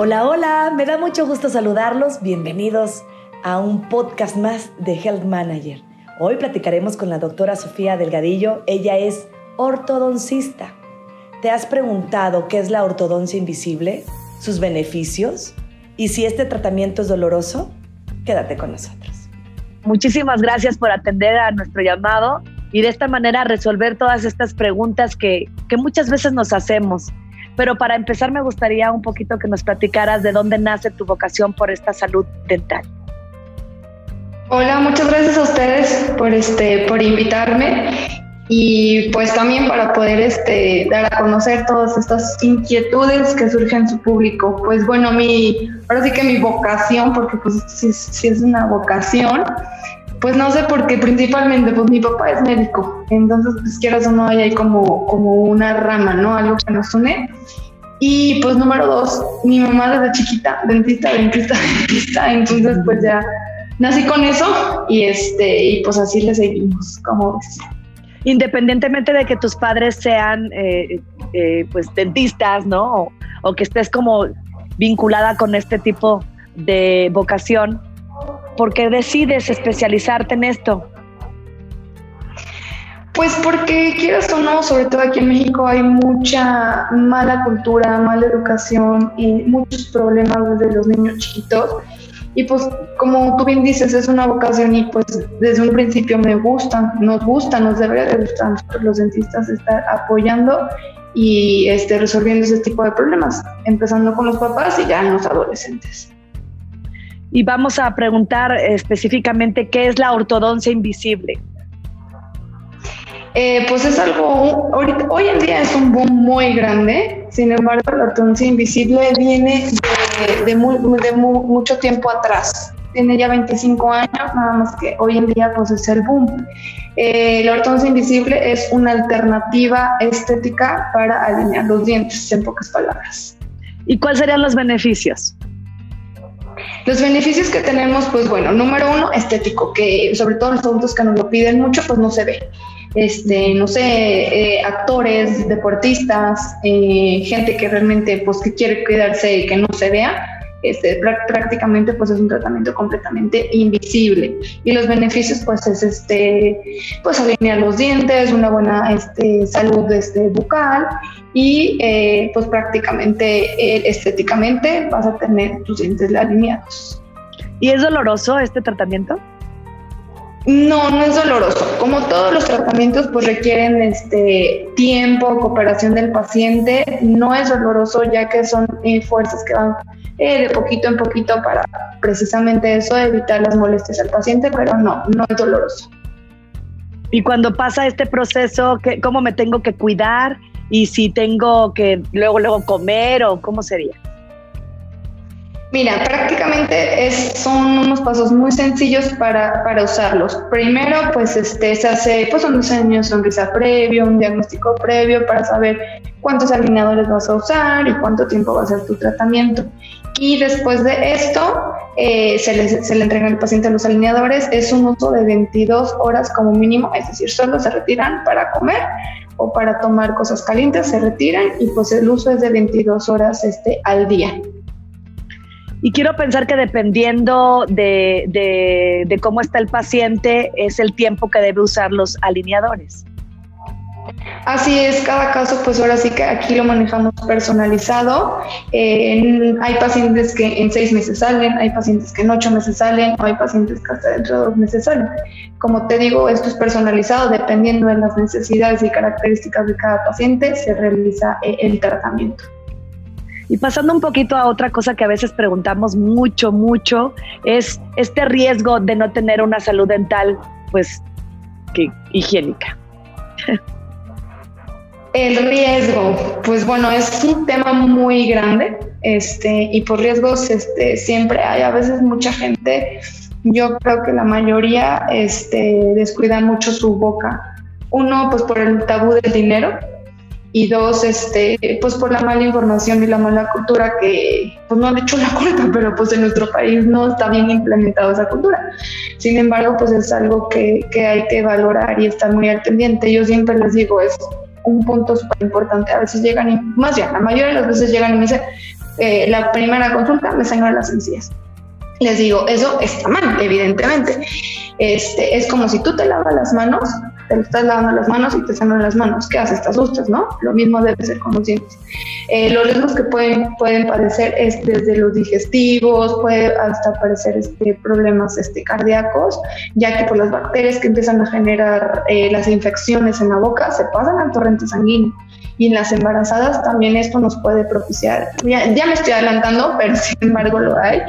Hola, hola, me da mucho gusto saludarlos. Bienvenidos a un podcast más de Health Manager. Hoy platicaremos con la doctora Sofía Delgadillo. Ella es ortodoncista. ¿Te has preguntado qué es la ortodoncia invisible, sus beneficios y si este tratamiento es doloroso? Quédate con nosotros. Muchísimas gracias por atender a nuestro llamado y de esta manera resolver todas estas preguntas que, que muchas veces nos hacemos pero para empezar me gustaría un poquito que nos platicaras de dónde nace tu vocación por esta salud dental. Hola, muchas gracias a ustedes por este por invitarme y pues también para poder este dar a conocer todas estas inquietudes que surgen en su público. Pues bueno, mi ahora sí que mi vocación, porque pues sí, sí es una vocación, pues no sé por qué, principalmente, pues mi papá es médico, entonces pues quieras o no ahí como, como una rama, ¿no? Algo que nos une. Y pues número dos, mi mamá desde chiquita, dentista, dentista, dentista, entonces pues ya nací con eso y este, y pues así le seguimos, como ves. Independientemente de que tus padres sean eh, eh, pues dentistas, ¿no? O, o que estés como vinculada con este tipo de vocación, ¿Por qué decides especializarte en esto? Pues porque quieras o no, sobre todo aquí en México hay mucha mala cultura, mala educación y muchos problemas desde los niños chiquitos. Y pues como tú bien dices, es una vocación y pues desde un principio me gusta, nos gusta, nos debe de gustar los dentistas estar apoyando y este, resolviendo ese tipo de problemas, empezando con los papás y ya en los adolescentes y vamos a preguntar específicamente qué es la ortodoncia invisible. Eh, pues es algo, hoy en día es un boom muy grande, sin embargo la ortodoncia invisible viene de, mucho tiempo atrás, tiene ya 25 años, nada más que hoy en día pues es el boom. Eh, la ortodoncia invisible es una alternativa estética para alinear los dientes, en pocas palabras. ¿Y cuáles serían los beneficios? Los beneficios que tenemos, pues bueno, número uno, estético, que sobre todo los adultos que nos lo piden mucho, pues no se ve. Este, no sé, eh, actores, deportistas, eh, gente que realmente, pues que quiere cuidarse y que no se vea, este, prácticamente pues es un tratamiento completamente invisible y los beneficios pues es este pues alinear los dientes una buena este, salud este, bucal y eh, pues prácticamente eh, estéticamente vas a tener tus dientes alineados ¿y es doloroso este tratamiento? No, no es doloroso. Como todos los tratamientos, pues requieren este tiempo, cooperación del paciente. No es doloroso ya que son eh, fuerzas que van eh, de poquito en poquito para precisamente eso, evitar las molestias al paciente, pero no, no es doloroso. Y cuando pasa este proceso, ¿cómo me tengo que cuidar? Y si tengo que luego, luego comer o cómo sería? Mira, prácticamente es, son unos pasos muy sencillos para, para usarlos. Primero, pues este, se hace pues, un diseño de sonrisa previo, un diagnóstico previo para saber cuántos alineadores vas a usar y cuánto tiempo va a ser tu tratamiento. Y después de esto, eh, se, le, entrega al paciente los alineadores. Es un uso de 22 horas como mínimo, es decir, solo se retiran para comer o para tomar cosas calientes, se retiran y pues el uso es de 22 horas este, al día. Y quiero pensar que dependiendo de, cómo está el paciente, es el tiempo que debe usar los alineadores. Así es, cada caso, pues ahora sí que aquí lo manejamos personalizado. hay pacientes que en seis meses salen, hay pacientes que en ocho meses salen, o hay pacientes que hasta dentro de dos meses salen. Como te digo, esto es personalizado, dependiendo de las necesidades y características de cada paciente, se realiza eh, el tratamiento. Y pasando un poquito a otra cosa que a veces preguntamos mucho, mucho, es este riesgo de no tener una salud dental, pues, que higiénica. El riesgo, pues bueno, es un tema muy grande, este, y por riesgos, este, siempre hay a veces mucha gente, yo creo que la mayoría, este, descuida mucho su boca. Uno, pues por el tabú del dinero, y dos, este, pues por la mala información y la mala cultura que pues no han hecho la culpa, pero pues en nuestro país no está bien implementada esa cultura. Sin embargo, pues es algo que, que hay que valorar y estar muy al pendiente. Yo siempre les digo, es un punto súper importante. A veces llegan, y, más bien, la mayoría de las veces llegan y me dicen, eh, la primera consulta me sangran las encías. Les digo, eso está mal, evidentemente. Este, es como si tú te lavas las manos, te estás lavando las manos y te sangran las manos. ¿Qué haces? Te asustas, ¿no? Lo mismo debe ser con los dientes. Eh, los riesgos que pueden, pueden padecer es desde los digestivos, puede hasta aparecer este, problemas este, cardíacos, ya que por las bacterias que empiezan a generar eh, las infecciones en la boca se pasan al torrente sanguíneo y en las embarazadas también esto nos puede propiciar, ya, me estoy adelantando, pero sin embargo lo hay,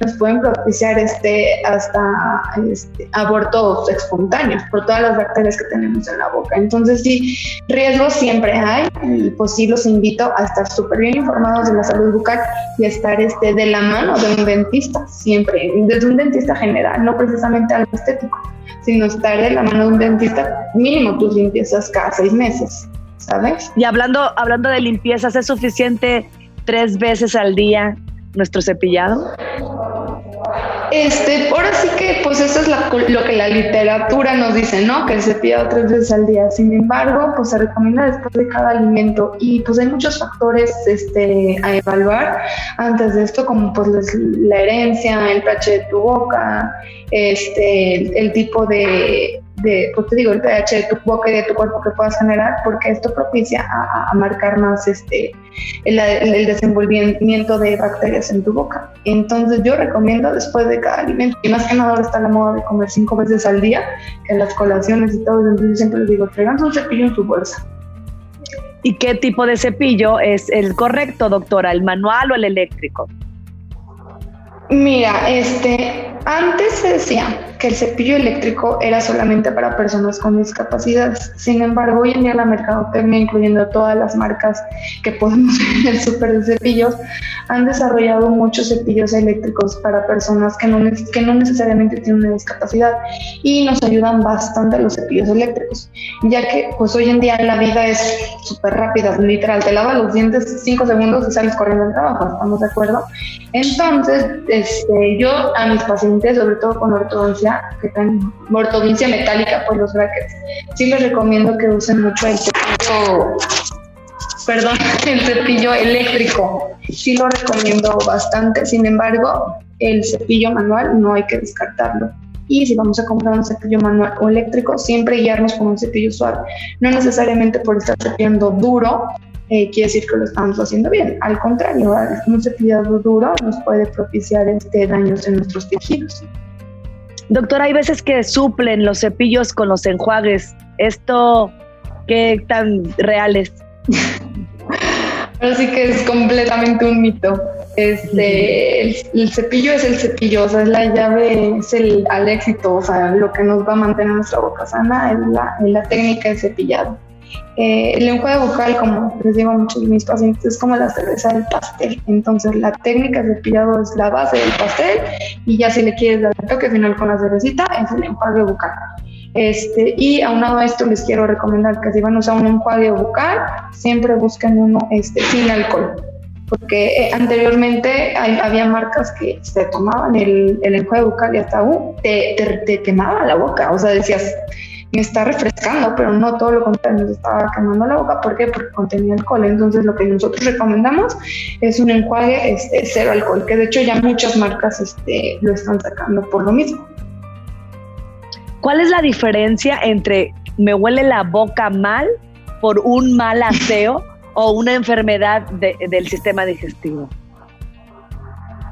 nos pueden propiciar este, hasta este, abortos espontáneos por todas las bacterias que tenemos en la boca. Entonces sí, riesgos siempre hay y pues sí los invito a estar súper bien informados de la salud bucal y estar este, de la mano de un dentista, siempre, desde un dentista general, no precisamente algo estético, sino estar de la mano de un dentista, mínimo tus limpiezas cada seis meses. ¿Sabes? Y hablando, hablando de limpieza, ¿es suficiente tres veces al día nuestro cepillado? Este, ahora sí que, pues eso es lo que la literatura nos dice, ¿no? Que el cepillado tres veces al día. Sin embargo, pues se recomienda después de cada alimento y pues hay muchos factores este, a evaluar antes de esto, como pues la herencia, el pH de tu boca, este, el tipo de, de, pues te digo, el pH de tu boca y de tu cuerpo que puedas generar, porque esto propicia a, marcar más este, el, el, desenvolvimiento de bacterias en tu boca. Entonces yo recomiendo después de cada alimento, y más que nada ahora está la moda de comer cinco veces al día, en las colaciones y todo, entonces yo siempre les digo, traigan un cepillo en su bolsa. ¿Y qué tipo de cepillo es el correcto, doctora? ¿El manual o el eléctrico? Mira, este, antes se decía que el cepillo eléctrico era solamente para personas con discapacidades. Sin embargo, hoy en día la mercadotecnia, incluyendo todas las marcas que podemos ver en el super de cepillos, han desarrollado muchos cepillos eléctricos para personas que no, que no necesariamente tienen una discapacidad y nos ayudan bastante los cepillos eléctricos, ya que pues hoy en día la vida es súper rápida, literal, te lavas los dientes cinco segundos y sales corriendo al trabajo, ¿estamos de acuerdo? Entonces, este, yo a mis pacientes, sobre todo con ortodoncia, que están ortodoncia metálica, pues los brackets, sí les recomiendo que usen mucho el cepillo, perdón, el cepillo eléctrico. Sí lo recomiendo bastante. Sin embargo, el cepillo manual no hay que descartarlo. Y si vamos a comprar un cepillo manual o eléctrico, siempre guiarnos con un cepillo suave. No necesariamente por estar cepillando duro, eh, quiere decir que lo estamos haciendo bien. Al contrario, un cepillado duro nos puede propiciar este, daños en nuestros tejidos. Doctora, hay veces que suplen los cepillos con los enjuagues. ¿Esto qué tan real es? Así que es completamente un mito. Este, el, cepillo es el cepillo, o sea, es la llave, es el al éxito, o sea, lo que nos va a mantener nuestra boca sana es la, es la técnica de cepillado. Eh, el enjuague bucal, como les digo a muchos de mis pacientes, es como la cerveza del pastel. Entonces, la técnica de cepillado es la base del pastel y ya si le quieres dar el toque final con la cervecita, es el enjuague bucal. Este, y aunado a esto, les quiero recomendar que si van a usar un enjuague bucal, siempre busquen uno este, sin alcohol. Porque eh, anteriormente había marcas que se tomaban el, el enjuague bucal y hasta uh, te, te, te quemaba la boca. O sea, decías, me está refrescando, pero no todo lo contrario, nos estaba quemando la boca. ¿Por qué? Porque contenía alcohol. Entonces, lo que nosotros recomendamos es un enjuague este, cero alcohol, que de hecho ya muchas marcas este, lo están sacando por lo mismo. ¿Cuál es la diferencia entre me huele la boca mal por un mal aseo o una enfermedad del sistema digestivo?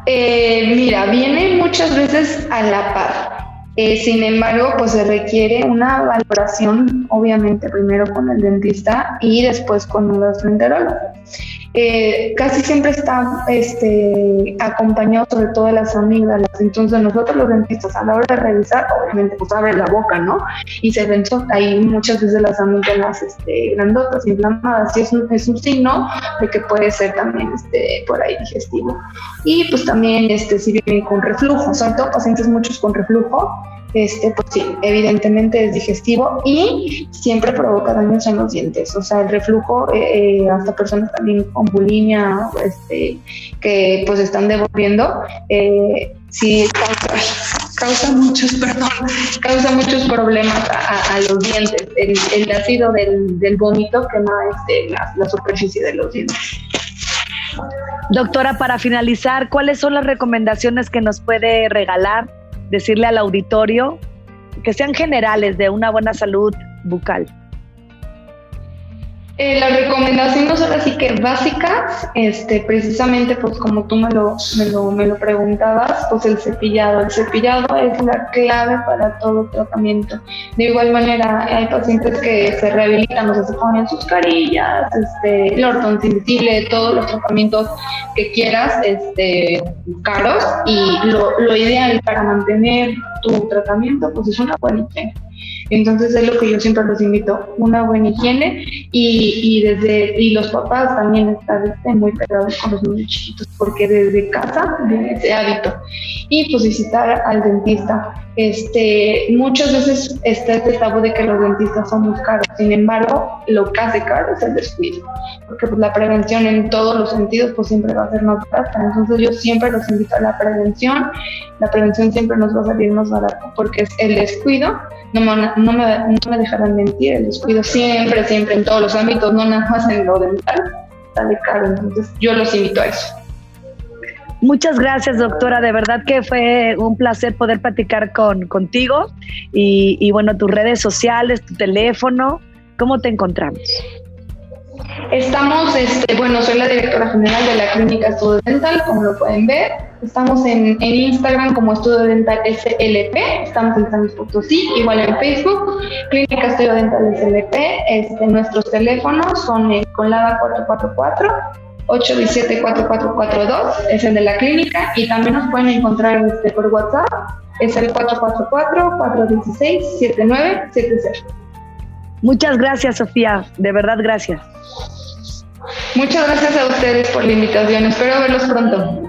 Eh, mira, viene muchas veces a la par. Eh, sin embargo, pues se requiere una valoración, obviamente, primero con el dentista y después con un gastroenterólogo. Eh, casi siempre está este, acompañado sobre todo de las amígdalas. Entonces nosotros los dentistas a la hora de revisar, obviamente pues abre la boca, ¿no? Y se ven ahí muchas veces las amígdalas este, grandotas, inflamadas, y es un, es un signo de que puede ser también este, por ahí digestivo. Y pues también este, si vienen con reflujo, son todo pacientes muchos con reflujo, este, pues sí, evidentemente es digestivo y siempre provoca daños en los dientes. O sea, el reflujo, eh, eh, hasta personas también con bulimia, este, que pues están devolviendo, eh, sí causa muchos, perdón, causa muchos problemas a, los dientes. El, ácido del, del, vómito quema este, la, la superficie de los dientes. Doctora, para finalizar, ¿cuáles son las recomendaciones que nos puede regalar, decirle al auditorio, que sean generales de una buena salud bucal? Eh, las recomendaciones ahora sí que básicas, este, precisamente pues como tú me lo, me lo, me lo preguntabas, pues el cepillado. El cepillado es la clave para todo tratamiento. De igual manera, hay pacientes que se rehabilitan, o sea, se ponen sus carillas, este, el ortodoncile, todos los tratamientos que quieras, este, caros, y lo, lo ideal para mantener tu tratamiento, pues es una buena higiene. Entonces es lo que yo siempre los invito, una buena higiene y, y desde y los papás también están este, muy pegados con los niños chiquitos porque desde casa viene ese hábito y pues visitar al dentista. Este, muchas veces está este tabú de que los dentistas son muy caros, sin embargo, lo que hace caro es el descuido, porque pues, la prevención en todos los sentidos pues siempre va a ser más barata. Entonces yo siempre los invito a la prevención, la prevención siempre nos va a salir más barata porque es el descuido no me, no, me, no me dejarán mentir, el descuido siempre, siempre en todos los ámbitos, no nada más en lo dental, sale caro. Entonces, yo los invito a eso. Muchas gracias, doctora. De verdad que fue un placer poder platicar con, contigo. Y, y bueno, tus redes sociales, tu teléfono, ¿cómo te encontramos? Estamos, este, bueno, soy la directora general de la Clínica Estudio Dental, como lo pueden ver. Estamos en, Instagram como Estudio Dental SLP, estamos en San Luis Potosí, igual en Facebook, Clínica Estudio Dental SLP. Este, nuestros teléfonos son el Conlada 444 817-4442, es el de la clínica, y también nos pueden encontrar este, por WhatsApp, es el 444-416-7970. Muchas gracias, Sofía, de verdad gracias. Muchas gracias a ustedes por la invitación. Espero verlos pronto.